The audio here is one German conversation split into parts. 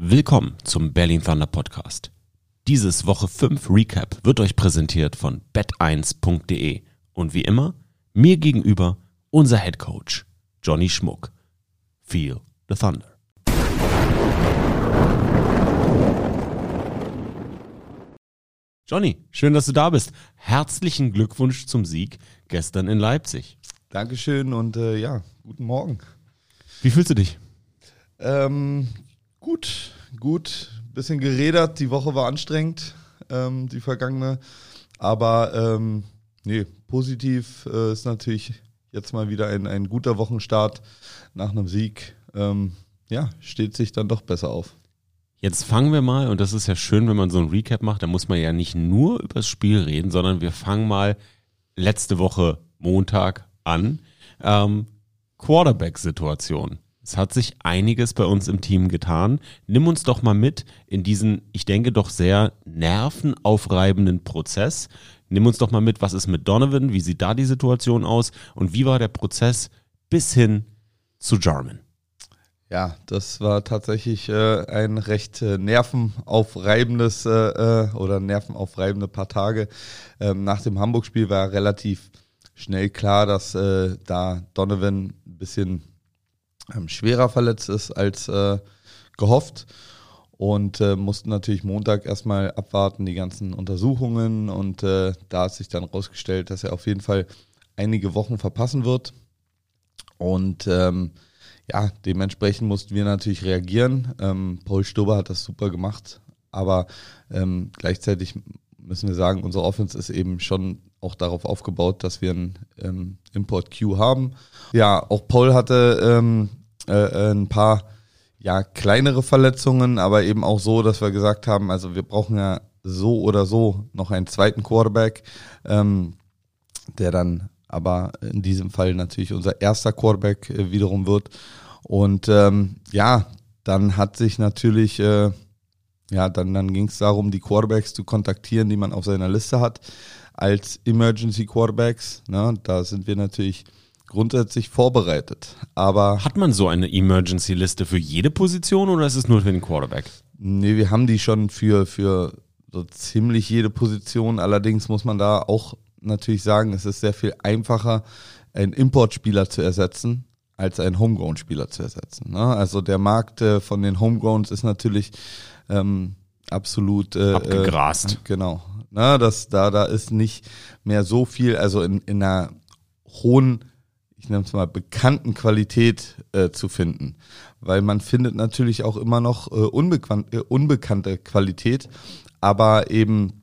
Willkommen zum Berlin Thunder Podcast. Dieses Woche 5 Recap wird euch präsentiert von bet1.de und wie immer mir gegenüber unser Head Coach Johnny Schmuck. Feel the Thunder. Johnny, schön, dass du da bist. Herzlichen Glückwunsch zum Sieg gestern in Leipzig. Dankeschön und äh, ja, guten Morgen. Wie fühlst du dich? Ähm, gut, gut. Bisschen geredert. Die Woche war anstrengend, ähm, die vergangene. Aber ähm, nee, positiv äh, ist natürlich jetzt mal wieder ein, ein guter Wochenstart nach einem Sieg. Ähm, ja, steht sich dann doch besser auf. Jetzt fangen wir mal, und das ist ja schön, wenn man so ein Recap macht, da muss man ja nicht nur über das Spiel reden, sondern wir fangen mal letzte Woche Montag an. Ähm, Quarterback-Situation. Es hat sich einiges bei uns im Team getan. Nimm uns doch mal mit in diesen, ich denke, doch sehr nervenaufreibenden Prozess. Nimm uns doch mal mit, was ist mit Donovan, wie sieht da die Situation aus und wie war der Prozess bis hin zu Jarman? Ja, das war tatsächlich äh, ein recht äh, nervenaufreibendes äh, äh, oder nervenaufreibende paar Tage. Ähm, nach dem Hamburg-Spiel war relativ schnell klar, dass äh, da Donovan ein bisschen ähm, schwerer verletzt ist als äh, gehofft und äh, mussten natürlich Montag erstmal abwarten, die ganzen Untersuchungen und äh, da hat sich dann rausgestellt, dass er auf jeden Fall einige Wochen verpassen wird und ähm, ja, dementsprechend mussten wir natürlich reagieren. Ähm, Paul Stober hat das super gemacht, aber ähm, gleichzeitig müssen wir sagen, unsere Offense ist eben schon auch darauf aufgebaut, dass wir ein ähm, Import-Q haben. Ja, auch Paul hatte ähm, äh, ein paar ja, kleinere Verletzungen, aber eben auch so, dass wir gesagt haben, also wir brauchen ja so oder so noch einen zweiten Quarterback, ähm, der dann aber in diesem Fall natürlich unser erster Quarterback äh, wiederum wird. Und ähm, ja, dann hat sich natürlich, äh, ja, dann, dann ging es darum, die Quarterbacks zu kontaktieren, die man auf seiner Liste hat, als Emergency Quarterbacks. Ne? Da sind wir natürlich grundsätzlich vorbereitet. Aber hat man so eine Emergency-Liste für jede Position oder ist es nur für den Quarterback? Nee, wir haben die schon für, für so ziemlich jede Position. Allerdings muss man da auch natürlich sagen, es ist sehr viel einfacher, einen Importspieler zu ersetzen, als einen Homegrown-Spieler zu ersetzen. Ne? Also der Markt äh, von den Homegrowns ist natürlich ähm, absolut äh, abgegrast. Äh, genau. Ne? Das, da, da ist nicht mehr so viel, also in, in einer hohen, ich nenne es mal, bekannten Qualität äh, zu finden. Weil man findet natürlich auch immer noch äh, unbekannt, äh, unbekannte Qualität, aber eben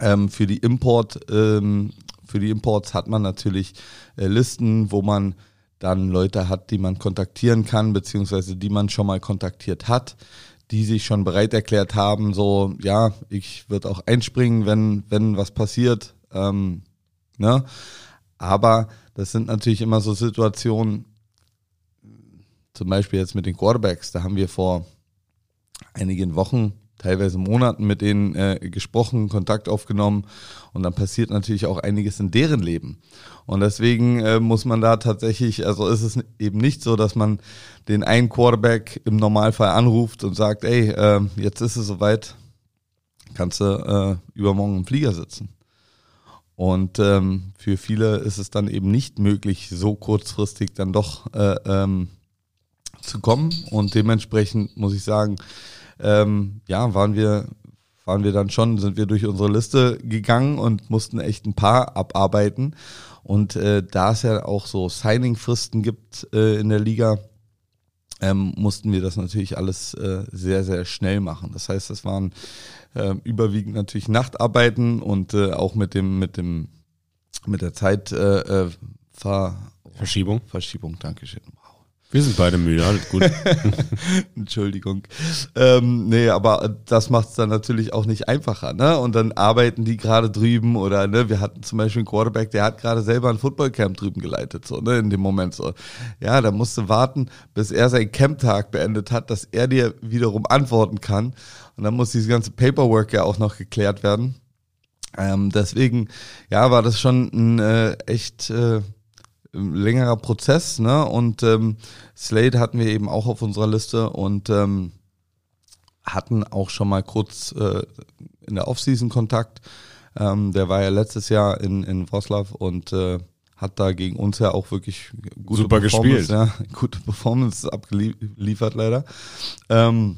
ähm, für die Import, ähm, für die Imports hat man natürlich äh, Listen, wo man dann Leute hat, die man kontaktieren kann, beziehungsweise die man schon mal kontaktiert hat, die sich schon bereit erklärt haben, so, ja, ich würde auch einspringen, wenn, wenn was passiert. Ähm, ne? Aber das sind natürlich immer so Situationen, zum Beispiel jetzt mit den Quarterbacks, da haben wir vor einigen Wochen teilweise Monaten mit denen äh, gesprochen, Kontakt aufgenommen und dann passiert natürlich auch einiges in deren Leben. Und deswegen äh, muss man da tatsächlich, also ist es eben nicht so, dass man den einen Quarterback im Normalfall anruft und sagt, ey, äh, jetzt ist es soweit, kannst du äh, übermorgen im Flieger sitzen. Und ähm, für viele ist es dann eben nicht möglich, so kurzfristig dann doch äh, ähm, zu kommen. Und dementsprechend muss ich sagen, ähm, ja, waren wir, waren wir dann schon, sind wir durch unsere Liste gegangen und mussten echt ein paar abarbeiten. Und äh, da es ja auch so Signing-Fristen gibt äh, in der Liga, ähm, mussten wir das natürlich alles äh, sehr, sehr schnell machen. Das heißt, das waren äh, überwiegend natürlich Nachtarbeiten und äh, auch mit dem, mit dem, mit der Zeit äh, äh, Ver Verschiebung. Verschiebung, Dankeschön. Wir sind beide müde, alles gut. Entschuldigung. Ähm, nee, aber das macht es dann natürlich auch nicht einfacher, ne? Und dann arbeiten die gerade drüben oder, ne, wir hatten zum Beispiel einen Quarterback, der hat gerade selber ein Footballcamp drüben geleitet, so, ne, in dem Moment so. Ja, da musst du warten, bis er seinen Camptag beendet hat, dass er dir wiederum antworten kann. Und dann muss dieses ganze Paperwork ja auch noch geklärt werden. Ähm, deswegen, ja, war das schon ein äh, echt, äh, längerer Prozess, ne? Und ähm, Slade hatten wir eben auch auf unserer Liste und ähm, hatten auch schon mal kurz äh, in der Offseason Kontakt. Ähm, der war ja letztes Jahr in, in Wroclaw und äh, hat da gegen uns ja auch wirklich gute Super Performance, gespielt. Ja, gute Performance abgeliefert leider. Ähm,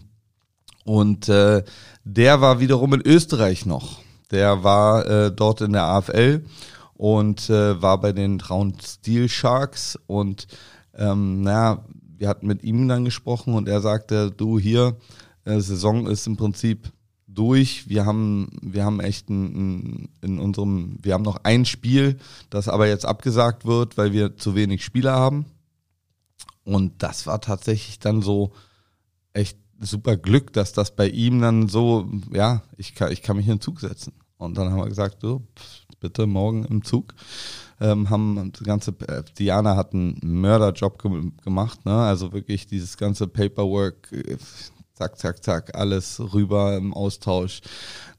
und äh, der war wiederum in Österreich noch. Der war äh, dort in der AFL und äh, war bei den Traun Steel Sharks und ähm, naja, wir hatten mit ihm dann gesprochen und er sagte, du hier, äh, Saison ist im Prinzip durch. Wir haben, wir haben echt ein, ein, in unserem, wir haben noch ein Spiel, das aber jetzt abgesagt wird, weil wir zu wenig Spieler haben. Und das war tatsächlich dann so echt super Glück, dass das bei ihm dann so, ja, ich kann, ich kann mich in den Zug setzen. Und dann haben wir gesagt, so, bitte morgen im Zug. Ähm, haben das ganze, äh, Diana hat einen Mörderjob ge gemacht, ne? Also wirklich dieses ganze Paperwork, äh, zack, zack, zack, alles rüber im Austausch,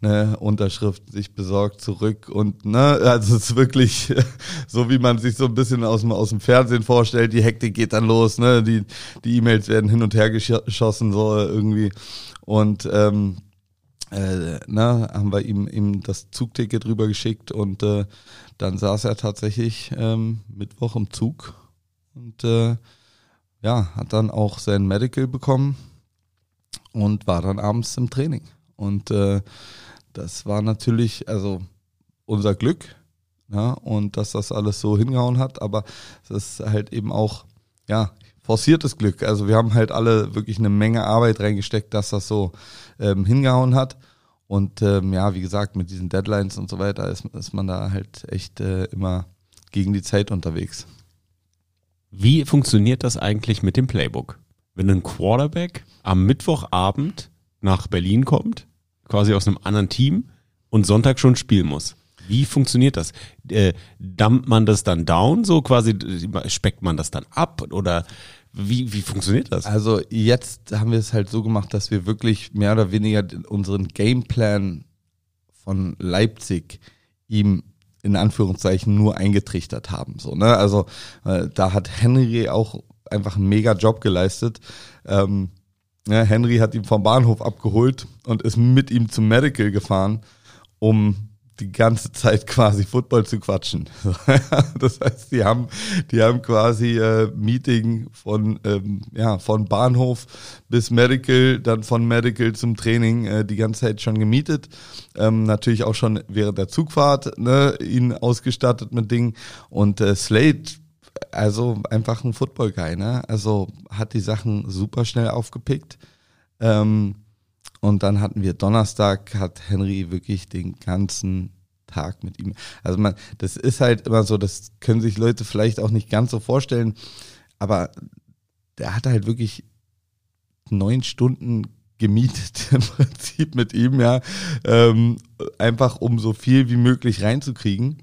ne, Unterschrift sich besorgt zurück und ne, also es ist wirklich so, wie man sich so ein bisschen aus dem, aus dem Fernsehen vorstellt, die Hektik geht dann los, ne, die, die E-Mails werden hin und her geschossen, so irgendwie und ähm, äh, ne, haben wir ihm, ihm das Zugticket rübergeschickt und äh, dann saß er tatsächlich ähm, Mittwoch im Zug und äh, ja, hat dann auch sein Medical bekommen und war dann abends im Training. Und äh, das war natürlich, also unser Glück, ja, und dass das alles so hingehauen hat, aber es ist halt eben auch, ja, forciertes Glück. Also wir haben halt alle wirklich eine Menge Arbeit reingesteckt, dass das so ähm, hingehauen hat. Und ähm, ja, wie gesagt, mit diesen Deadlines und so weiter ist, ist man da halt echt äh, immer gegen die Zeit unterwegs. Wie funktioniert das eigentlich mit dem Playbook? Wenn ein Quarterback am Mittwochabend nach Berlin kommt, quasi aus einem anderen Team und Sonntag schon spielen muss. Wie funktioniert das? Äh, dumpt man das dann down, so quasi speckt man das dann ab oder wie, wie funktioniert das? Also jetzt haben wir es halt so gemacht, dass wir wirklich mehr oder weniger unseren Gameplan von Leipzig ihm in Anführungszeichen nur eingetrichtert haben. So, ne? Also äh, da hat Henry auch einfach einen mega Job geleistet. Ähm, ja, Henry hat ihn vom Bahnhof abgeholt und ist mit ihm zum Medical gefahren, um die ganze Zeit quasi Football zu quatschen. das heißt, die haben, die haben quasi äh, Meeting von ähm, ja von Bahnhof bis Medical, dann von Medical zum Training äh, die ganze Zeit schon gemietet. Ähm, natürlich auch schon während der Zugfahrt ne, ihn ausgestattet mit Dingen und äh, Slade also einfach ein Football-Guy, ne? Also hat die Sachen super schnell aufgepickt. Ähm, und dann hatten wir Donnerstag, hat Henry wirklich den ganzen Tag mit ihm. Also man, das ist halt immer so, das können sich Leute vielleicht auch nicht ganz so vorstellen, aber der hat halt wirklich neun Stunden gemietet im Prinzip mit ihm, ja, ähm, einfach um so viel wie möglich reinzukriegen.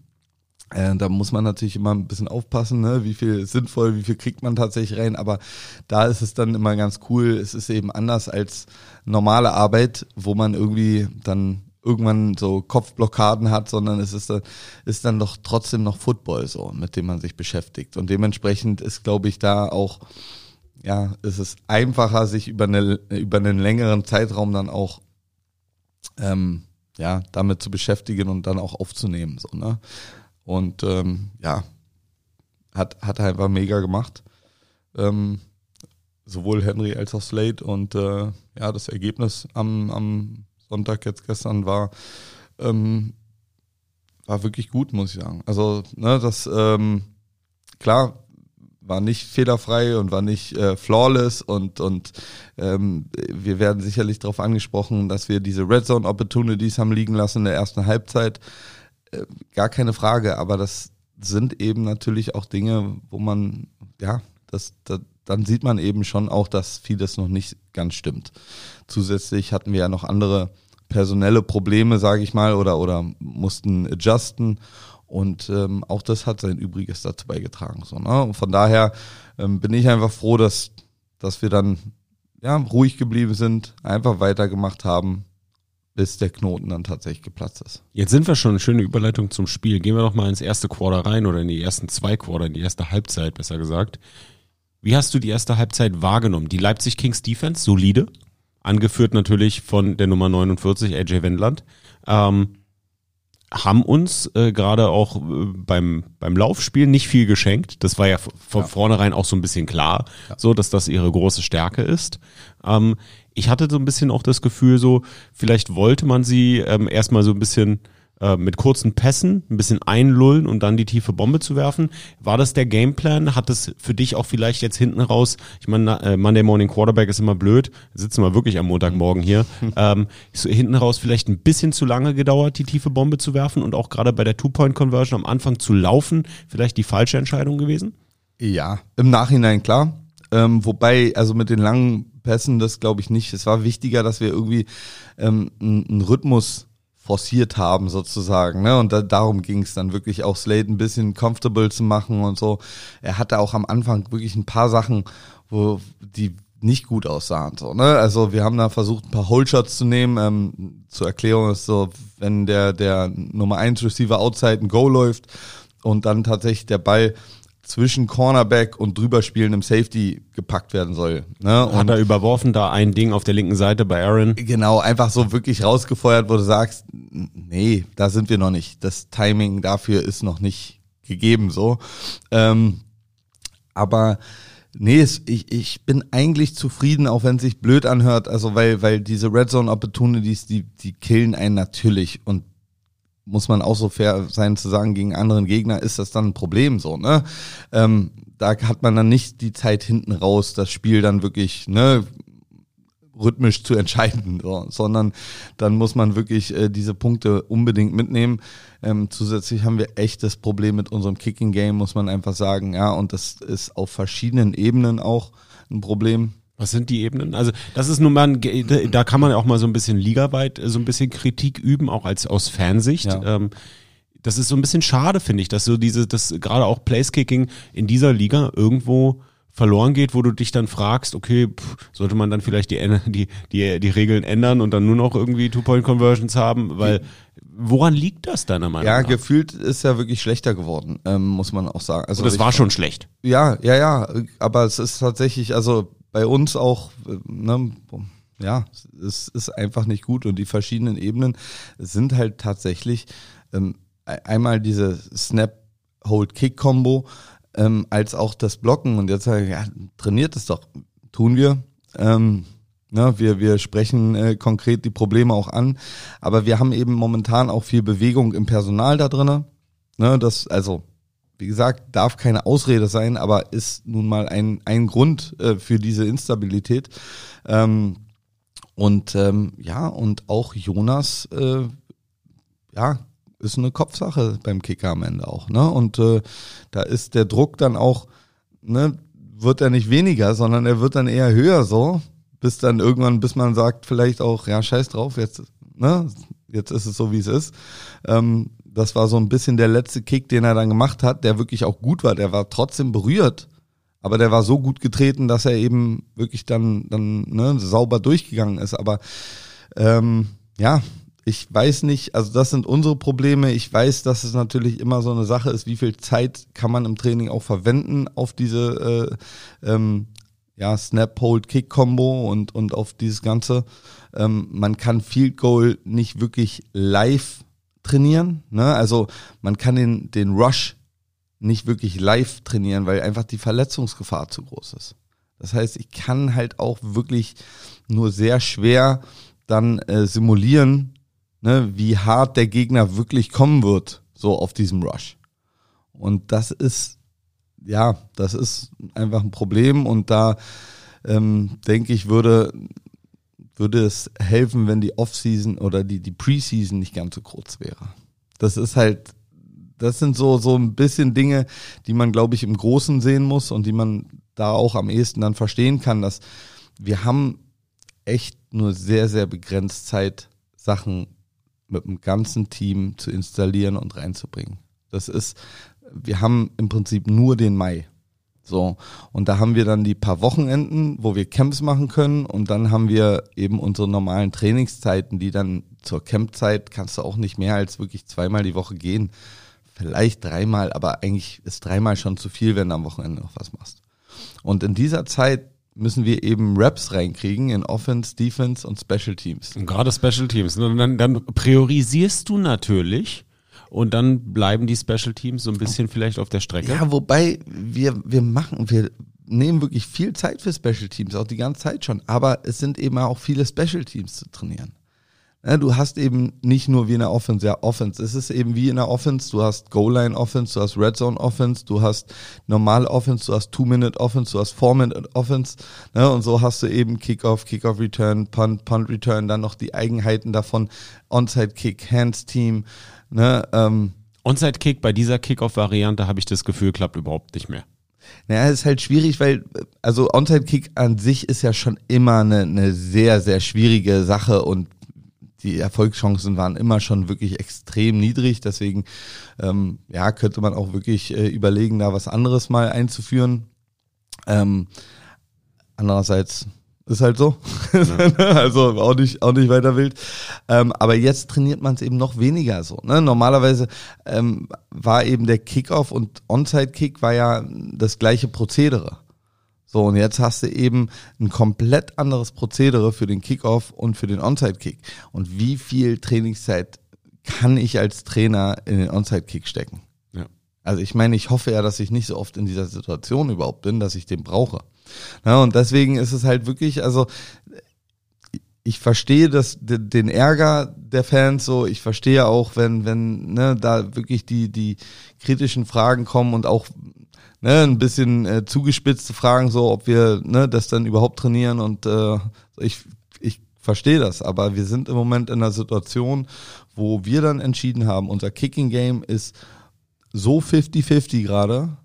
Äh, da muss man natürlich immer ein bisschen aufpassen, ne? wie viel ist sinnvoll, wie viel kriegt man tatsächlich rein. Aber da ist es dann immer ganz cool. Es ist eben anders als normale Arbeit, wo man irgendwie dann irgendwann so Kopfblockaden hat, sondern es ist dann, ist dann doch trotzdem noch Football so, mit dem man sich beschäftigt. Und dementsprechend ist, glaube ich, da auch, ja, ist es einfacher, sich über, eine, über einen längeren Zeitraum dann auch ähm, ja, damit zu beschäftigen und dann auch aufzunehmen. So, ne? Und ähm, ja, hat, hat einfach mega gemacht. Ähm, sowohl Henry als auch Slade. Und äh, ja, das Ergebnis am, am Sonntag jetzt gestern war, ähm, war wirklich gut, muss ich sagen. Also, ne, das, ähm, klar, war nicht fehlerfrei und war nicht äh, flawless und und ähm, wir werden sicherlich darauf angesprochen, dass wir diese Red Zone Opportunities haben liegen lassen in der ersten Halbzeit. Äh, gar keine Frage, aber das sind eben natürlich auch Dinge, wo man, ja, das, das, dann sieht man eben schon auch, dass vieles noch nicht ganz stimmt. Zusätzlich hatten wir ja noch andere personelle Probleme, sage ich mal, oder, oder mussten adjusten. Und ähm, auch das hat sein Übriges dazu beigetragen. So, ne? Und von daher ähm, bin ich einfach froh, dass, dass wir dann ja, ruhig geblieben sind, einfach weitergemacht haben, bis der Knoten dann tatsächlich geplatzt ist. Jetzt sind wir schon eine schöne Überleitung zum Spiel. Gehen wir doch mal ins erste Quarter rein oder in die ersten zwei Quarter, in die erste Halbzeit besser gesagt. Wie hast du die erste Halbzeit wahrgenommen? Die Leipzig Kings Defense, solide? angeführt natürlich von der Nummer 49, AJ Wendland, ähm, haben uns äh, gerade auch äh, beim, beim Laufspiel nicht viel geschenkt. Das war ja von ja. vornherein auch so ein bisschen klar, ja. so dass das ihre große Stärke ist. Ähm, ich hatte so ein bisschen auch das Gefühl, so vielleicht wollte man sie ähm, erstmal so ein bisschen äh, mit kurzen Pässen ein bisschen einlullen und dann die tiefe Bombe zu werfen. War das der Gameplan? Hat es für dich auch vielleicht jetzt hinten raus, ich meine, äh, Monday Morning Quarterback ist immer blöd, sitzen wir wirklich am Montagmorgen hier, ähm, hinten raus vielleicht ein bisschen zu lange gedauert, die tiefe Bombe zu werfen und auch gerade bei der Two-Point-Conversion am Anfang zu laufen, vielleicht die falsche Entscheidung gewesen? Ja, im Nachhinein klar. Ähm, wobei, also mit den langen Pässen, das glaube ich nicht. Es war wichtiger, dass wir irgendwie ähm, einen Rhythmus forciert haben sozusagen. Ne? Und da, darum ging es dann wirklich auch Slade ein bisschen comfortable zu machen und so. Er hatte auch am Anfang wirklich ein paar Sachen, wo die nicht gut aussahen. So, ne? Also wir haben da versucht, ein paar Holeshots zu nehmen. Ähm, zur Erklärung ist so, wenn der, der Nummer 1 Receiver outside ein Go läuft und dann tatsächlich der Ball zwischen Cornerback und drüber spielen im Safety gepackt werden soll. Ne? Und Hat er überworfen da ein Ding auf der linken Seite bei Aaron? Genau, einfach so wirklich rausgefeuert, wo du sagst, nee, da sind wir noch nicht. Das Timing dafür ist noch nicht gegeben so. Ähm, aber nee, ich, ich bin eigentlich zufrieden, auch wenn es sich blöd anhört, also weil, weil diese Red Zone Opportunities, die, die killen einen natürlich und muss man auch so fair sein zu sagen, gegen anderen Gegner ist das dann ein Problem so, ne? Ähm, da hat man dann nicht die Zeit hinten raus, das Spiel dann wirklich, ne, rhythmisch zu entscheiden, so, sondern dann muss man wirklich äh, diese Punkte unbedingt mitnehmen. Ähm, zusätzlich haben wir echt das Problem mit unserem Kicking Game, muss man einfach sagen, ja, und das ist auf verschiedenen Ebenen auch ein Problem. Was sind die Ebenen? Also das ist nun mal, da kann man auch mal so ein bisschen ligaweit so ein bisschen Kritik üben, auch als aus Fansicht. Ja. Ähm, das ist so ein bisschen schade, finde ich, dass so diese, das gerade auch Placekicking in dieser Liga irgendwo verloren geht, wo du dich dann fragst, okay, pff, sollte man dann vielleicht die, die, die, die Regeln ändern und dann nur noch irgendwie Two-Point-Conversions haben, weil woran liegt das deiner Meinung ja, nach? Ja, gefühlt ist ja wirklich schlechter geworden, ähm, muss man auch sagen. Also und das war schon schlecht. Ja, ja, ja, aber es ist tatsächlich, also bei uns auch, ne, ja, es ist einfach nicht gut und die verschiedenen Ebenen sind halt tatsächlich ähm, e-, einmal diese Snap-Hold-Kick-Kombo ähm, als auch das Blocken und jetzt sage ich, ja, trainiert es doch, tun wir. Ähm, Ne, wir, wir sprechen äh, konkret die Probleme auch an, aber wir haben eben momentan auch viel Bewegung im Personal da drinnen. Ne, das, also wie gesagt, darf keine Ausrede sein, aber ist nun mal ein, ein Grund äh, für diese Instabilität. Ähm, und ähm, ja, und auch Jonas, äh, ja, ist eine Kopfsache beim Kicker am Ende auch. Ne? Und äh, da ist der Druck dann auch, ne, wird er nicht weniger, sondern er wird dann eher höher so, bis dann irgendwann, bis man sagt, vielleicht auch, ja, scheiß drauf, jetzt, ne, jetzt ist es so, wie es ist. Ähm, das war so ein bisschen der letzte Kick, den er dann gemacht hat, der wirklich auch gut war. Der war trotzdem berührt, aber der war so gut getreten, dass er eben wirklich dann, dann ne, sauber durchgegangen ist. Aber ähm, ja, ich weiß nicht, also das sind unsere Probleme. Ich weiß, dass es natürlich immer so eine Sache ist, wie viel Zeit kann man im Training auch verwenden auf diese äh, ähm, ja, Snap-Hold-Kick-Kombo und, und auf dieses Ganze. Ähm, man kann Field Goal nicht wirklich live trainieren. Ne? Also man kann den, den Rush nicht wirklich live trainieren, weil einfach die Verletzungsgefahr zu groß ist. Das heißt, ich kann halt auch wirklich nur sehr schwer dann äh, simulieren, ne, wie hart der Gegner wirklich kommen wird, so auf diesem Rush. Und das ist, ja, das ist einfach ein Problem und da ähm, denke ich, würde würde es helfen, wenn die Offseason oder die, die Preseason nicht ganz so kurz wäre. Das ist halt, das sind so, so ein bisschen Dinge, die man, glaube ich, im Großen sehen muss und die man da auch am ehesten dann verstehen kann, dass wir haben echt nur sehr, sehr begrenzt Zeit, Sachen mit dem ganzen Team zu installieren und reinzubringen. Das ist, wir haben im Prinzip nur den Mai. So. Und da haben wir dann die paar Wochenenden, wo wir Camps machen können und dann haben wir eben unsere normalen Trainingszeiten, die dann zur Campzeit kannst du auch nicht mehr als wirklich zweimal die Woche gehen. Vielleicht dreimal, aber eigentlich ist dreimal schon zu viel, wenn du am Wochenende noch was machst. Und in dieser Zeit müssen wir eben Raps reinkriegen in Offense, Defense und Special Teams. Und gerade Special Teams. Dann, dann priorisierst du natürlich und dann bleiben die Special Teams so ein bisschen vielleicht auf der Strecke. Ja, wobei wir, wir machen, wir nehmen wirklich viel Zeit für Special Teams, auch die ganze Zeit schon. Aber es sind eben auch viele Special Teams zu trainieren. Du hast eben nicht nur wie in der Offense, ja, Offense. Es ist eben wie in der Offense. Du hast Goal-Line-Offense, du hast Red Zone-Offense, du hast normale Offense, du hast Two-Minute-Offense, du hast Four-Minute-Offense. Ne? Und so hast du eben Kickoff, Kickoff-Return, Punt, Punt-Return, dann noch die Eigenheiten davon, Onside-Kick, Hands-Team. Ne? Ähm, Onside-Kick bei dieser Kickoff-Variante habe ich das Gefühl, klappt überhaupt nicht mehr. Naja, ist halt schwierig, weil, also Onside-Kick an sich ist ja schon immer eine, eine sehr, sehr schwierige Sache und die Erfolgschancen waren immer schon wirklich extrem niedrig. Deswegen ähm, ja, könnte man auch wirklich äh, überlegen, da was anderes mal einzuführen. Ähm, andererseits ist halt so. Ja. also auch nicht, auch nicht weiter wild. Ähm, aber jetzt trainiert man es eben noch weniger so. Ne? Normalerweise ähm, war eben der Kickoff und Onside-Kick war ja das gleiche Prozedere. So, und jetzt hast du eben ein komplett anderes Prozedere für den Kickoff und für den Onside-Kick. Und wie viel Trainingszeit kann ich als Trainer in den Onside-Kick stecken? Ja. Also ich meine, ich hoffe ja, dass ich nicht so oft in dieser Situation überhaupt bin, dass ich den brauche. Ja, und deswegen ist es halt wirklich, also ich verstehe das, den Ärger der Fans so, ich verstehe auch, wenn, wenn ne, da wirklich die, die kritischen Fragen kommen und auch ne, ein bisschen äh, zugespitzte Fragen, so ob wir ne, das dann überhaupt trainieren und äh, ich, ich verstehe das, aber wir sind im Moment in einer Situation, wo wir dann entschieden haben, unser Kicking Game ist so 50-50 gerade,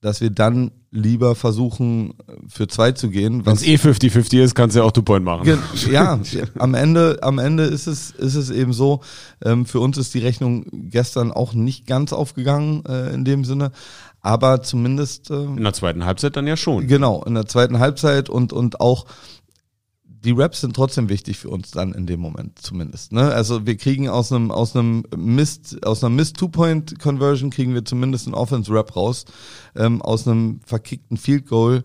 dass wir dann lieber versuchen, für zwei zu gehen. Wenn es eh 50-50 ist, kannst du ja auch Two-Point machen. Ja, am Ende, am Ende ist es, ist es eben so, ähm, für uns ist die Rechnung gestern auch nicht ganz aufgegangen äh, in dem Sinne, aber zumindest. Äh, in der zweiten Halbzeit dann ja schon. Genau, in der zweiten Halbzeit und, und auch die Raps sind trotzdem wichtig für uns dann in dem Moment zumindest. Ne? Also wir kriegen aus einem aus einem Mist aus einer Mist Two Point Conversion kriegen wir zumindest einen Offense Rap raus. Ähm, aus einem verkickten Field Goal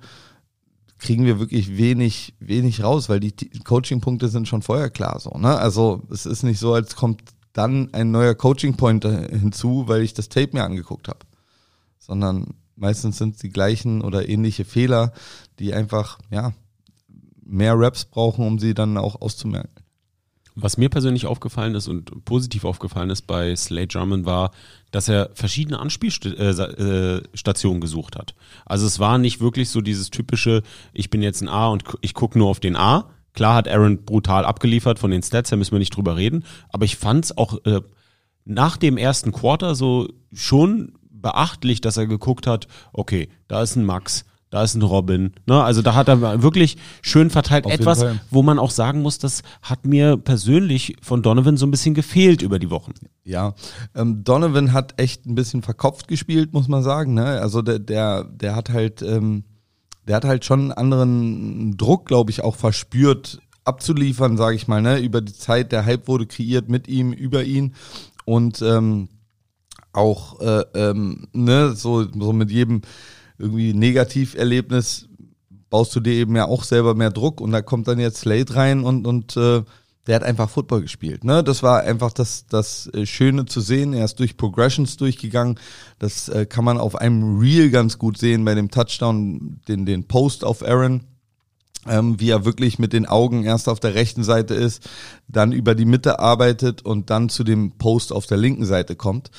kriegen wir wirklich wenig wenig raus, weil die Coaching Punkte sind schon vorher klar so. Ne? Also es ist nicht so, als kommt dann ein neuer Coaching Point hinzu, weil ich das Tape mir angeguckt habe sondern meistens sind es die gleichen oder ähnliche Fehler, die einfach, ja, mehr Raps brauchen, um sie dann auch auszumerken. Was mir persönlich aufgefallen ist und positiv aufgefallen ist bei Slade Drummond war, dass er verschiedene Anspielstationen gesucht hat. Also es war nicht wirklich so dieses typische, ich bin jetzt ein A und ich gucke nur auf den A. Klar hat Aaron brutal abgeliefert von den Stats, da müssen wir nicht drüber reden. Aber ich fand es auch äh, nach dem ersten Quarter so schon beachtlich, dass er geguckt hat, okay, da ist ein Max, da ist ein Robin. Ne? Also da hat er wirklich schön verteilt. Auf Etwas, wo man auch sagen muss, das hat mir persönlich von Donovan so ein bisschen gefehlt über die Wochen. Ja, ähm, Donovan hat echt ein bisschen verkopft gespielt, muss man sagen. Ne? Also der, der, der hat halt, ähm, der hat halt schon einen anderen Druck, glaube ich, auch verspürt abzuliefern, sage ich mal, ne? über die Zeit. Der Hype wurde kreiert mit ihm, über ihn und ähm, auch äh, ähm, ne, so, so mit jedem irgendwie Negativerlebnis baust du dir eben ja auch selber mehr Druck und da kommt dann jetzt Slade rein und, und äh, der hat einfach Football gespielt. Ne? Das war einfach das, das äh, Schöne zu sehen. Er ist durch Progressions durchgegangen. Das äh, kann man auf einem Reel ganz gut sehen bei dem Touchdown, den, den Post auf Aaron. Ähm, wie er wirklich mit den Augen erst auf der rechten Seite ist, dann über die Mitte arbeitet und dann zu dem Post auf der linken Seite kommt.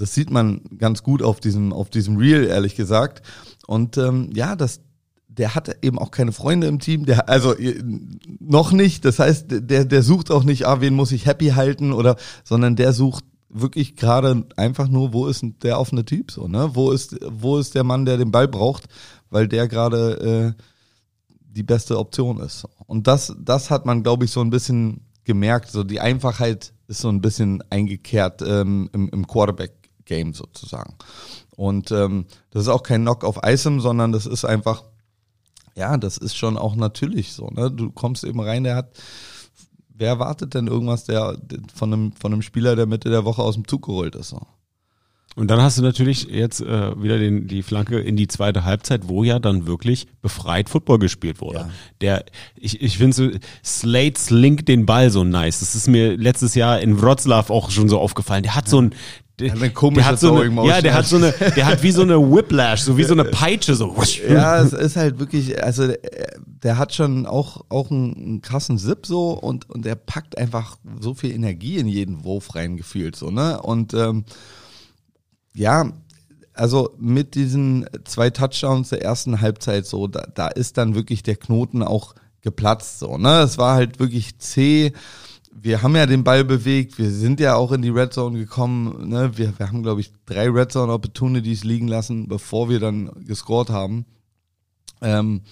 Das sieht man ganz gut auf diesem, auf diesem Reel, ehrlich gesagt. Und ähm, ja, das, der hat eben auch keine Freunde im Team, der, also äh, noch nicht. Das heißt, der, der sucht auch nicht, ah, wen muss ich happy halten oder, sondern der sucht wirklich gerade einfach nur, wo ist der offene Typ so, ne? Wo ist, wo ist der Mann, der den Ball braucht, weil der gerade äh, die beste Option ist. Und das, das hat man, glaube ich, so ein bisschen gemerkt. So die Einfachheit ist so ein bisschen eingekehrt ähm, im, im Quarterback Game sozusagen. Und ähm, das ist auch kein Knock auf Isom, sondern das ist einfach, ja, das ist schon auch natürlich so. Ne? Du kommst eben rein, der hat, wer erwartet denn irgendwas der, von, einem, von einem Spieler, der Mitte der Woche aus dem Zug geholt ist? So? Und dann hast du natürlich jetzt äh, wieder den, die Flanke in die zweite Halbzeit, wo ja dann wirklich befreit Football gespielt wurde. Ja. Der, ich, ich finde so, Slade slinkt den Ball so nice. Das ist mir letztes Jahr in Wroclaw auch schon so aufgefallen. Der hat so ein, der, eine komische der hat so eine, ja, der hat so eine, der hat wie so eine Whiplash, so wie so eine Peitsche, so. Ja, es ist halt wirklich, also der, der hat schon auch, auch einen, einen krassen Zip so und, und der packt einfach so viel Energie in jeden Wurf reingefühlt, so, ne? Und ähm, ja, also mit diesen zwei Touchdowns der ersten Halbzeit so, da, da ist dann wirklich der Knoten auch geplatzt, so, ne? Es war halt wirklich zäh. Wir haben ja den Ball bewegt, wir sind ja auch in die Red Zone gekommen, ne? Wir, wir haben, glaube ich, drei Red Zone Opportunities liegen lassen, bevor wir dann gescored haben. Ähm,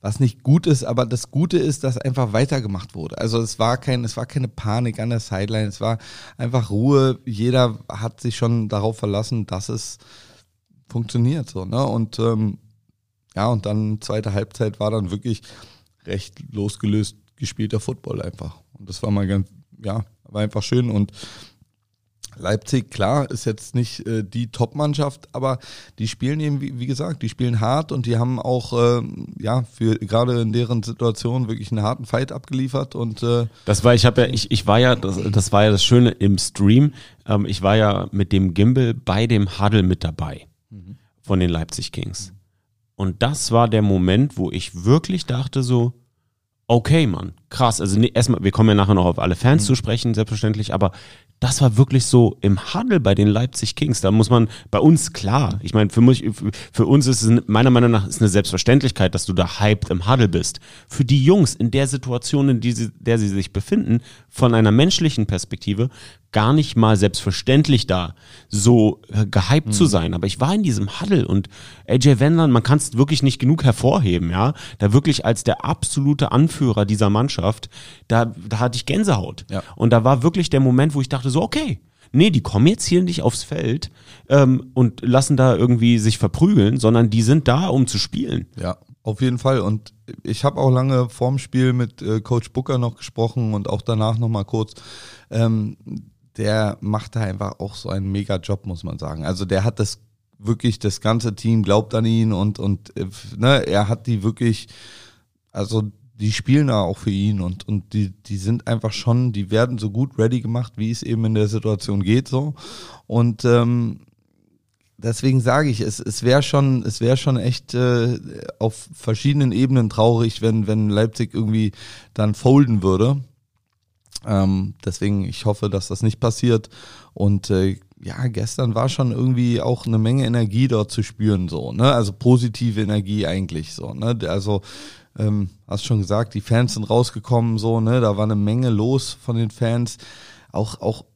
was nicht gut ist, aber das Gute ist, dass einfach weitergemacht wurde. Also es war kein, es war keine Panik an der Sideline, es war einfach Ruhe. Jeder hat sich schon darauf verlassen, dass es funktioniert so, ne? Und ähm, ja, und dann zweite Halbzeit war dann wirklich recht losgelöst gespielter Football einfach. Und das war mal ganz, ja, war einfach schön und Leipzig, klar, ist jetzt nicht äh, die Top-Mannschaft, aber die spielen eben, wie, wie gesagt, die spielen hart und die haben auch, äh, ja, für gerade in deren Situation wirklich einen harten Fight abgeliefert und äh, Das war, ich habe ja, ich, ich war ja, das, das war ja das Schöne im Stream. Ähm, ich war ja mit dem Gimbal bei dem Huddle mit dabei von den Leipzig Kings. Und das war der Moment, wo ich wirklich dachte so, okay, Mann, krass. Also nee, erstmal, wir kommen ja nachher noch auf alle Fans zu sprechen, selbstverständlich, aber das war wirklich so im Huddle bei den Leipzig Kings. Da muss man bei uns klar, ich meine, für mich, für uns ist es meiner Meinung nach ist eine Selbstverständlichkeit, dass du da hyped im Huddle bist. Für die Jungs in der Situation, in die sie, der sie sich befinden, von einer menschlichen Perspektive gar nicht mal selbstverständlich da so äh, gehypt zu sein. Aber ich war in diesem Huddle und AJ Wendland, man kann es wirklich nicht genug hervorheben, ja. Da wirklich als der absolute Anführer dieser Mannschaft, da, da hatte ich Gänsehaut. Ja. Und da war wirklich der Moment, wo ich dachte so, okay, nee, die kommen jetzt hier nicht aufs Feld ähm, und lassen da irgendwie sich verprügeln, sondern die sind da, um zu spielen. Ja, auf jeden Fall. Und ich habe auch lange vorm Spiel mit äh, Coach Booker noch gesprochen und auch danach nochmal kurz. Ähm, der macht da einfach auch so einen mega Job, muss man sagen. Also der hat das wirklich, das ganze Team glaubt an ihn und, und äh, ne, er hat die wirklich, also die spielen da auch für ihn und, und die, die sind einfach schon, die werden so gut ready gemacht, wie es eben in der Situation geht so. Und ähm, deswegen sage ich, es, es wäre schon, es wäre schon echt äh, auf verschiedenen Ebenen traurig, wenn, wenn Leipzig irgendwie dann folden würde. Ähm, deswegen, ich hoffe, dass das nicht passiert. Und äh, ja, gestern war schon irgendwie auch eine Menge Energie dort zu spüren, so, ne? Also positive Energie eigentlich so, ne? Also, ähm, hast schon gesagt, die Fans sind rausgekommen, so, ne? Da war eine Menge los von den Fans. Auch, auch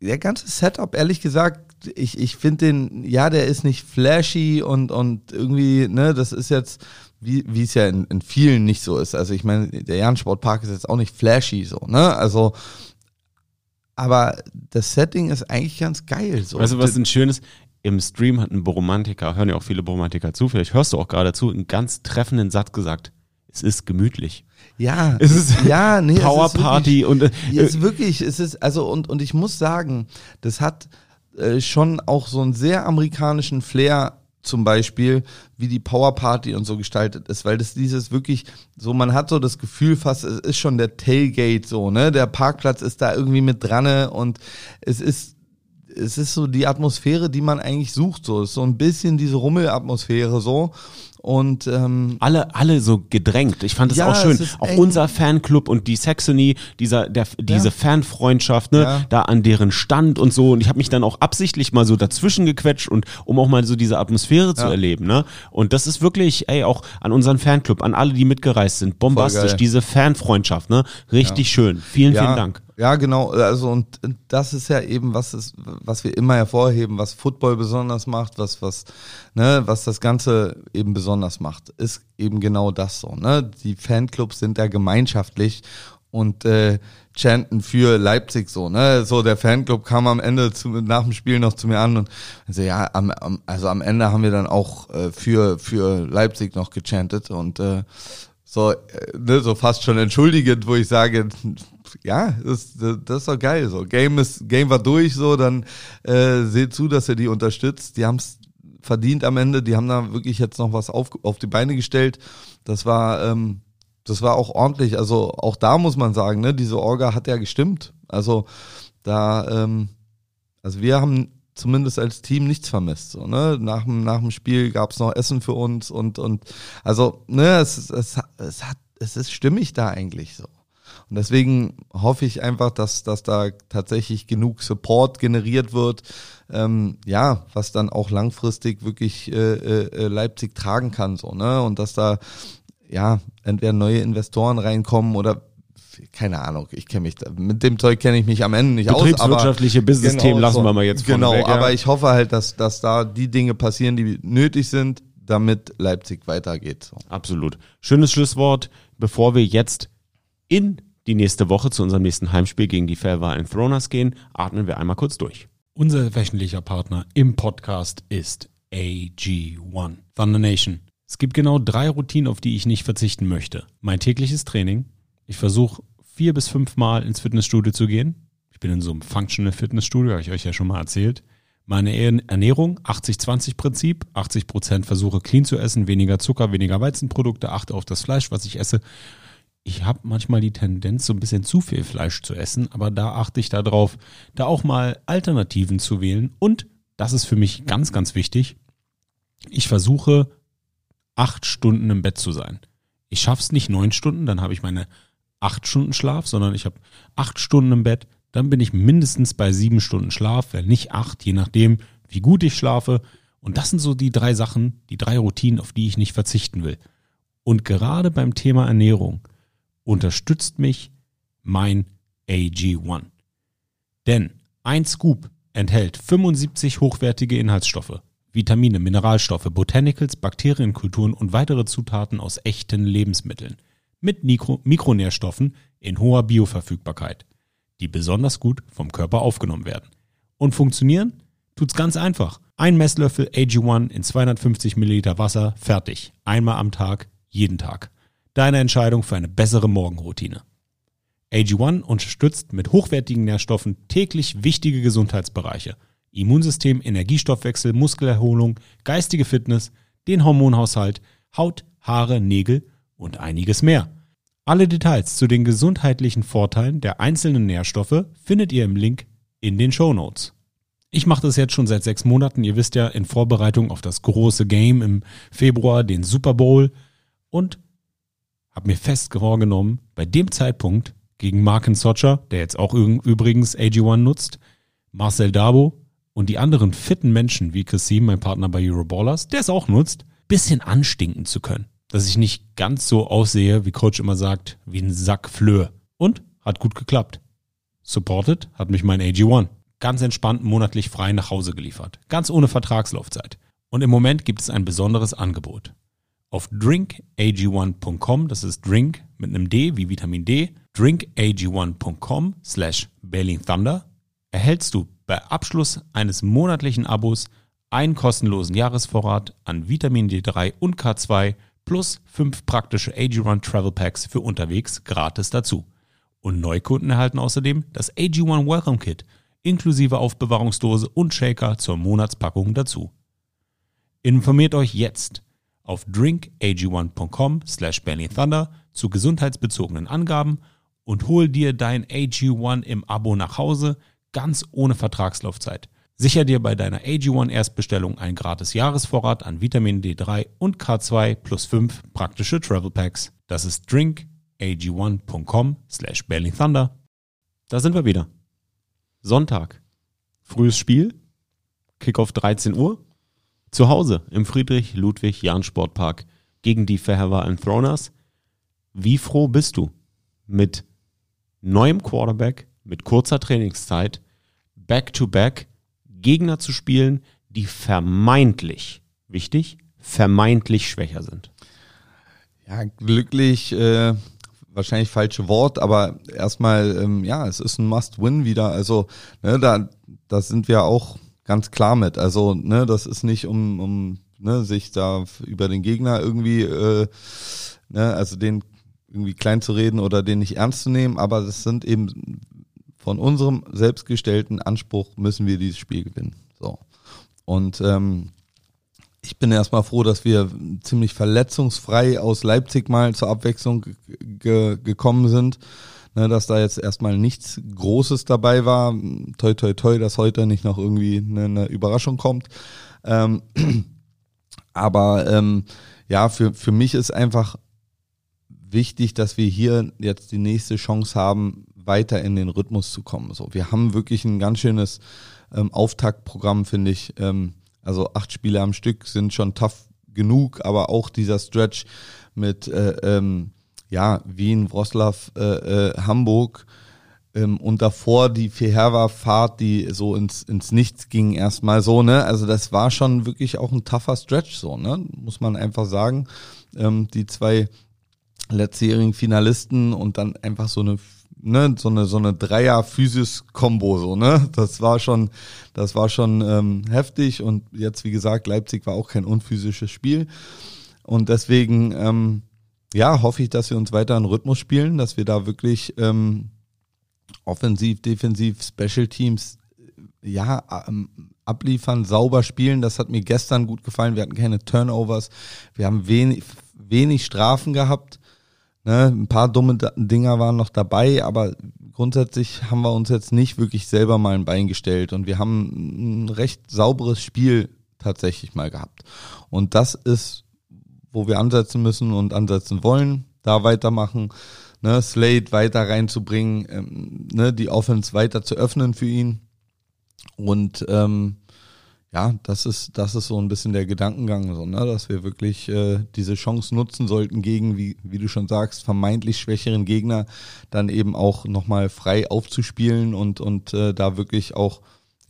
der ganze Setup, ehrlich gesagt, ich, ich finde den, ja, der ist nicht flashy und, und irgendwie, ne, das ist jetzt, wie, wie es ja in, in vielen nicht so ist. Also ich meine, der Jahn-Sportpark ist jetzt auch nicht flashy so, ne? Also, aber das Setting ist eigentlich ganz geil. So. Weißt du, was ein schönes, im Stream hat ein Boromantiker, hören ja auch viele Boromantiker zu, vielleicht hörst du auch gerade zu, einen ganz treffenden Satz gesagt. Es ist gemütlich. Ja, Es ist ja, nee, Power es ist Party und äh, ist wirklich, es ist, also, und, und ich muss sagen, das hat äh, schon auch so einen sehr amerikanischen Flair zum Beispiel, wie die Power Party und so gestaltet ist, weil das dieses wirklich so, man hat so das Gefühl fast, es ist schon der Tailgate so, ne, der Parkplatz ist da irgendwie mit dran und es ist es ist so die Atmosphäre, die man eigentlich sucht, so. Es ist so ein bisschen diese Rummelatmosphäre so. Und ähm, alle, alle so gedrängt. Ich fand es Ja, auch schön. Auch unser Fanclub und die Saxony, dieser, der, diese Fanfreundschaft, ne, Ja. da an deren Stand und so. Und ich habe mich dann auch absichtlich mal so dazwischen gequetscht und um auch mal so diese Atmosphäre zu Ja. erleben, ne. Und das ist wirklich, ey, auch an unseren Fanclub, an alle, die mitgereist sind, bombastisch. Diese Fanfreundschaft, ne, richtig schön. Vielen, ja, vielen Dank. Ja, genau. Also und das ist ja eben was ist, was wir immer hervorheben, was Football besonders macht, was was ne, was das Ganze eben besonders macht, ist eben genau das so. Ne, die Fanclubs sind da gemeinschaftlich und äh, chanten für Leipzig so. Ne, so der Fanclub kam am Ende zu, nach dem Spiel noch zu mir an und also ja, am, am, also am Ende haben wir dann auch äh, für für Leipzig noch gechantet und äh, so, äh, ne, so fast schon entschuldigend, wo ich sage, ja, das, das ist doch geil. So, Game ist, Game war durch, so, dann äh, seht zu, dass ihr die unterstützt. Die haben es verdient am Ende. Die haben da wirklich jetzt noch was auf, auf die Beine gestellt. Das war, ähm, das war auch ordentlich. Also auch da muss man sagen, ne, diese Orga hat ja gestimmt. Also da, ähm, also wir haben zumindest als Team nichts vermisst. So, ne? nach, dem, nach dem Spiel gab's noch Essen für uns und, und also, ne, es, es, es hat, es ist stimmig da eigentlich so. Und deswegen hoffe ich einfach, dass, dass da tatsächlich genug Support generiert wird, ähm, ja, was dann auch langfristig wirklich äh, äh, Leipzig tragen kann, so, ne? Und dass da ja entweder neue Investoren reinkommen oder keine Ahnung, ich kenne mich da, mit dem Zeug kenne ich mich am Ende nicht aus. Betriebswirtschaftliche Business-Themen genau, lassen wir mal jetzt Genau, weg, ja. aber ich hoffe halt, dass, dass da die Dinge passieren, die nötig sind, damit Leipzig weitergeht. So. Absolut. Schönes Schlusswort, bevor wir jetzt in die nächste Woche zu unserem nächsten Heimspiel gegen die Felva Throners gehen, atmen wir einmal kurz durch. Unser wöchentlicher Partner im Podcast ist AG1, Thunder Nation. Es gibt genau drei Routinen, auf die ich nicht verzichten möchte. Mein tägliches Training. Ich versuche vier bis fünf Mal ins Fitnessstudio zu gehen. Ich bin in so einem Functional Fitnessstudio, habe ich euch ja schon mal erzählt. Meine Ernährung, 80-20-Prinzip. 80 Prozent versuche clean zu essen, weniger Zucker, weniger Weizenprodukte, achte auf das Fleisch, was ich esse ich habe manchmal die Tendenz, so ein bisschen zu viel Fleisch zu essen, aber da achte ich darauf, da auch mal Alternativen zu wählen. Und das ist für mich ganz, ganz wichtig. Ich versuche acht Stunden im Bett zu sein. Ich schaffe es nicht neun Stunden, dann habe ich meine acht Stunden Schlaf, sondern ich habe acht Stunden im Bett, dann bin ich mindestens bei sieben Stunden Schlaf, wenn nicht acht, je nachdem, wie gut ich schlafe. Und das sind so die drei Sachen, die drei Routinen, auf die ich nicht verzichten will. Und gerade beim Thema Ernährung unterstützt mich mein AG1. Denn ein Scoop enthält 75 hochwertige Inhaltsstoffe, Vitamine, Mineralstoffe, Botanicals, Bakterienkulturen und weitere Zutaten aus echten Lebensmitteln mit Mikro Mikronährstoffen in hoher Bioverfügbarkeit, die besonders gut vom Körper aufgenommen werden. Und funktionieren? Tut's ganz einfach. Ein Messlöffel AG1 in 250 Milliliter Wasser, fertig. Einmal am Tag, jeden Tag. Deine Entscheidung für eine bessere Morgenroutine. AG1 unterstützt mit hochwertigen Nährstoffen täglich wichtige Gesundheitsbereiche. Immunsystem, Energiestoffwechsel, Muskelerholung, geistige Fitness, den Hormonhaushalt, Haut, Haare, Nägel und einiges mehr. Alle Details zu den gesundheitlichen Vorteilen der einzelnen Nährstoffe findet ihr im Link in den Show Notes. Ich mache das jetzt schon seit sechs Monaten. Ihr wisst ja, in Vorbereitung auf das große Game im Februar, den Super Bowl. Und habe mir fest vorgenommen, bei dem Zeitpunkt gegen Marken Socher, der jetzt auch übrigens AG1 nutzt, Marcel Dabo und die anderen fitten Menschen wie Chrissy, mein Partner bei Euroballers, der es auch nutzt, bisschen anstinken zu können. Dass ich nicht ganz so aussehe, wie Coach immer sagt, wie ein Sack Flöhe. Und hat gut geklappt. Supported hat mich mein AG1 ganz entspannt monatlich frei nach Hause geliefert. Ganz ohne Vertragslaufzeit. Und im Moment gibt es ein besonderes Angebot. Auf drinkag1.com, das ist Drink mit einem D wie Vitamin D, drinkag1.com slash Berlin Thunder, erhältst du bei Abschluss eines monatlichen Abos einen kostenlosen Jahresvorrat an Vitamin D3 und K2 plus fünf praktische AG1 Travel Packs für unterwegs gratis dazu. Und Neukunden erhalten außerdem das AG1 Welcome Kit inklusive Aufbewahrungsdose und Shaker zur Monatspackung dazu. Informiert euch jetzt auf drinkag1.com slash Thunder zu gesundheitsbezogenen Angaben und hol dir dein AG1 im Abo nach Hause, ganz ohne Vertragslaufzeit. Sicher dir bei deiner AG1 Erstbestellung ein gratis Jahresvorrat an Vitamin D3 und K2 plus 5 praktische Travel Packs. Das ist drinkag1.com slash Thunder. Da sind wir wieder. Sonntag. Frühes Spiel. Kickoff 13 Uhr zu Hause im Friedrich-Ludwig-Jahn-Sportpark gegen die Verhever Throners. Wie froh bist du mit neuem Quarterback, mit kurzer Trainingszeit, back-to-back Gegner zu spielen, die vermeintlich, wichtig, vermeintlich schwächer sind? Ja, glücklich, äh, wahrscheinlich falsche Wort, aber erstmal, ähm, ja, es ist ein Must-Win wieder. Also, ne, da, da sind wir auch ganz klar mit. Also, ne, das ist nicht um, um ne, sich da über den Gegner irgendwie, äh, ne, also den irgendwie klein zu reden oder den nicht ernst zu nehmen, aber das sind eben von unserem selbstgestellten Anspruch müssen wir dieses Spiel gewinnen. So. Und ähm, ich bin erstmal froh, dass wir ziemlich verletzungsfrei aus Leipzig mal zur Abwechslung ge gekommen sind. Ne, dass da jetzt erstmal nichts Großes dabei war. Toi, toi, toi, dass heute nicht noch irgendwie eine, eine Überraschung kommt. Ähm, aber ähm, ja, für, für mich ist einfach wichtig, dass wir hier jetzt die nächste Chance haben, weiter in den Rhythmus zu kommen. So, wir haben wirklich ein ganz schönes ähm, Auftaktprogramm, finde ich. Ähm, also acht Spiele am Stück sind schon tough genug, aber auch dieser Stretch mit äh, ähm, ja, Wien, Wroclaw, äh, äh, Hamburg ähm, und davor die Feherwa-Fahrt, die so ins, ins Nichts ging erstmal so, ne? Also das war schon wirklich auch ein tougher Stretch so, ne? Muss man einfach sagen. Ähm, die zwei letztjährigen Finalisten und dann einfach so eine ne, so eine so eine Dreier Physis Combo so, ne? Das war schon das war schon ähm, heftig und jetzt wie gesagt, Leipzig war auch kein unphysisches Spiel und deswegen ähm, ja, hoffe ich, dass wir uns weiter in Rhythmus spielen, dass wir da wirklich ähm, offensiv, defensiv, Special Teams ja ähm, abliefern, sauber spielen. Das hat mir gestern gut gefallen. Wir hatten keine Turnovers, wir haben wenig wenig Strafen gehabt. Ne, ein paar dumme Dinger waren noch dabei, aber grundsätzlich haben wir uns jetzt nicht wirklich selber mal ein Bein gestellt und wir haben ein recht sauberes Spiel tatsächlich mal gehabt. Und das ist, wo wir ansetzen müssen und ansetzen wollen, da weitermachen, ne, Slade weiter reinzubringen, ähm, ne, die Offense weiter zu öffnen für ihn. Und ähm, ja, das ist, das ist so ein bisschen der Gedankengang, so, ne, dass wir wirklich äh, diese Chance nutzen sollten gegen, wie, wie du schon sagst, vermeintlich schwächeren Gegner dann eben auch nochmal frei aufzuspielen und, und äh, da wirklich auch,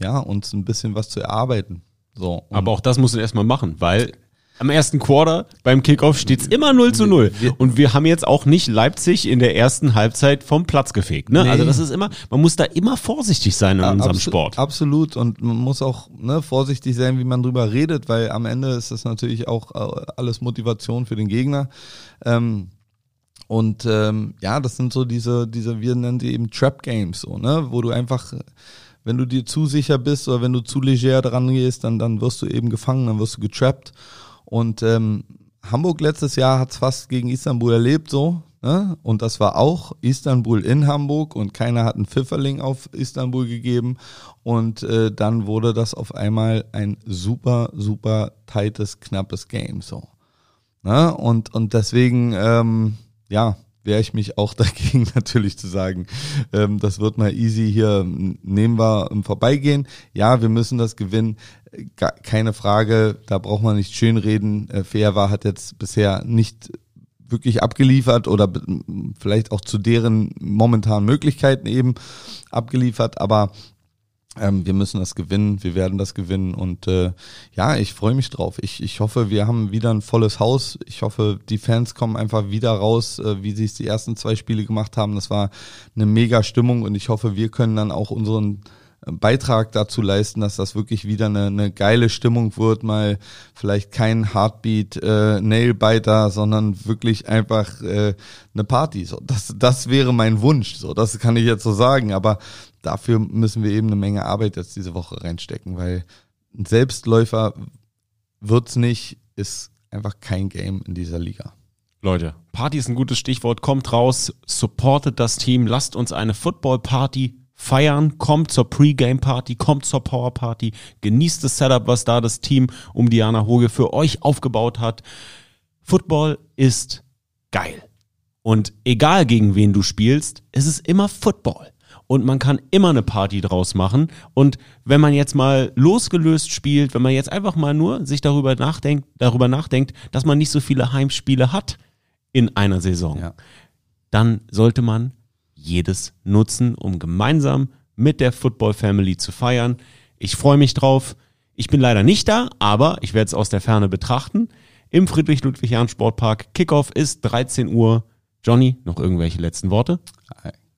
ja, uns ein bisschen was zu erarbeiten. So. Aber auch das musst du erstmal machen, weil am ersten Quarter beim Kickoff steht es immer 0 zu 0. Und wir haben jetzt auch nicht Leipzig in der ersten Halbzeit vom Platz gefegt. Ne? Nee. Also das ist immer, man muss da immer vorsichtig sein in ja, unserem absolut, Sport. Absolut. Und man muss auch ne, vorsichtig sein, wie man drüber redet, weil am Ende ist das natürlich auch äh, alles Motivation für den Gegner. Ähm, und ähm, ja, das sind so diese, diese, wir nennen die eben Trap Games, so, ne, wo du einfach wenn du dir zu sicher bist oder wenn du zu leger dran gehst, dann, dann wirst du eben gefangen, dann wirst du getrappt. Und ähm, Hamburg letztes Jahr hat es fast gegen Istanbul erlebt so. Ne? Und das war auch Istanbul in Hamburg und keiner hat einen Pfifferling auf Istanbul gegeben. Und äh, dann wurde das auf einmal ein super, super tightes, knappes Game so. Ne? Und, und deswegen, ähm, ja, wehre ich mich auch dagegen natürlich zu sagen, ähm, das wird mal easy hier, nehmen wir im Vorbeigehen. Ja, wir müssen das gewinnen, keine Frage, da braucht man nicht schönreden. Äh, Fairwa hat jetzt bisher nicht wirklich abgeliefert oder vielleicht auch zu deren momentanen Möglichkeiten eben abgeliefert, aber ähm, wir müssen das gewinnen, wir werden das gewinnen und äh, ja, ich freue mich drauf. Ich, ich hoffe, wir haben wieder ein volles Haus. Ich hoffe, die Fans kommen einfach wieder raus, äh, wie sie es die ersten zwei Spiele gemacht haben. Das war eine mega Stimmung und ich hoffe, wir können dann auch unseren Beitrag dazu leisten, dass das wirklich wieder eine, eine geile Stimmung wird, mal vielleicht kein Heartbeat äh, Nailbiter, sondern wirklich einfach äh, eine Party. So, das, das wäre mein Wunsch. So, das kann ich jetzt so sagen. Aber dafür müssen wir eben eine Menge Arbeit jetzt diese Woche reinstecken, weil ein Selbstläufer wird's nicht, ist einfach kein Game in dieser Liga. Leute, Party ist ein gutes Stichwort. Kommt raus, supportet das Team, lasst uns eine Football-Party feiern, kommt zur Pre-Game-Party, kommt zur Power-Party, genießt das Setup, was da das Team um Diana Hoge für euch aufgebaut hat. Football ist geil. Und egal gegen wen du spielst, es ist immer Football. Und man kann immer eine Party draus machen. Und wenn man jetzt mal losgelöst spielt, wenn man jetzt einfach mal nur sich darüber nachdenkt, darüber nachdenkt, dass man nicht so viele Heimspiele hat in einer Saison, ja. dann sollte man jedes nutzen, um gemeinsam mit der Football Family zu feiern. Ich freue mich drauf. Ich bin leider nicht da, aber ich werde es aus der Ferne betrachten. Im Friedrich-Ludwig-Jahn-Sportpark. Kickoff ist 13 Uhr. Johnny, noch irgendwelche letzten Worte?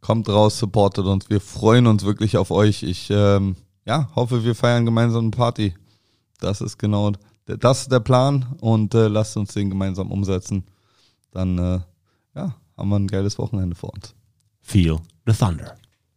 Kommt raus, supportet uns. Wir freuen uns wirklich auf euch. Ich ähm, ja, hoffe, wir feiern gemeinsam eine Party. Das ist genau das ist der Plan und äh, lasst uns den gemeinsam umsetzen. Dann äh, ja, haben wir ein geiles Wochenende vor uns. Feel the thunder.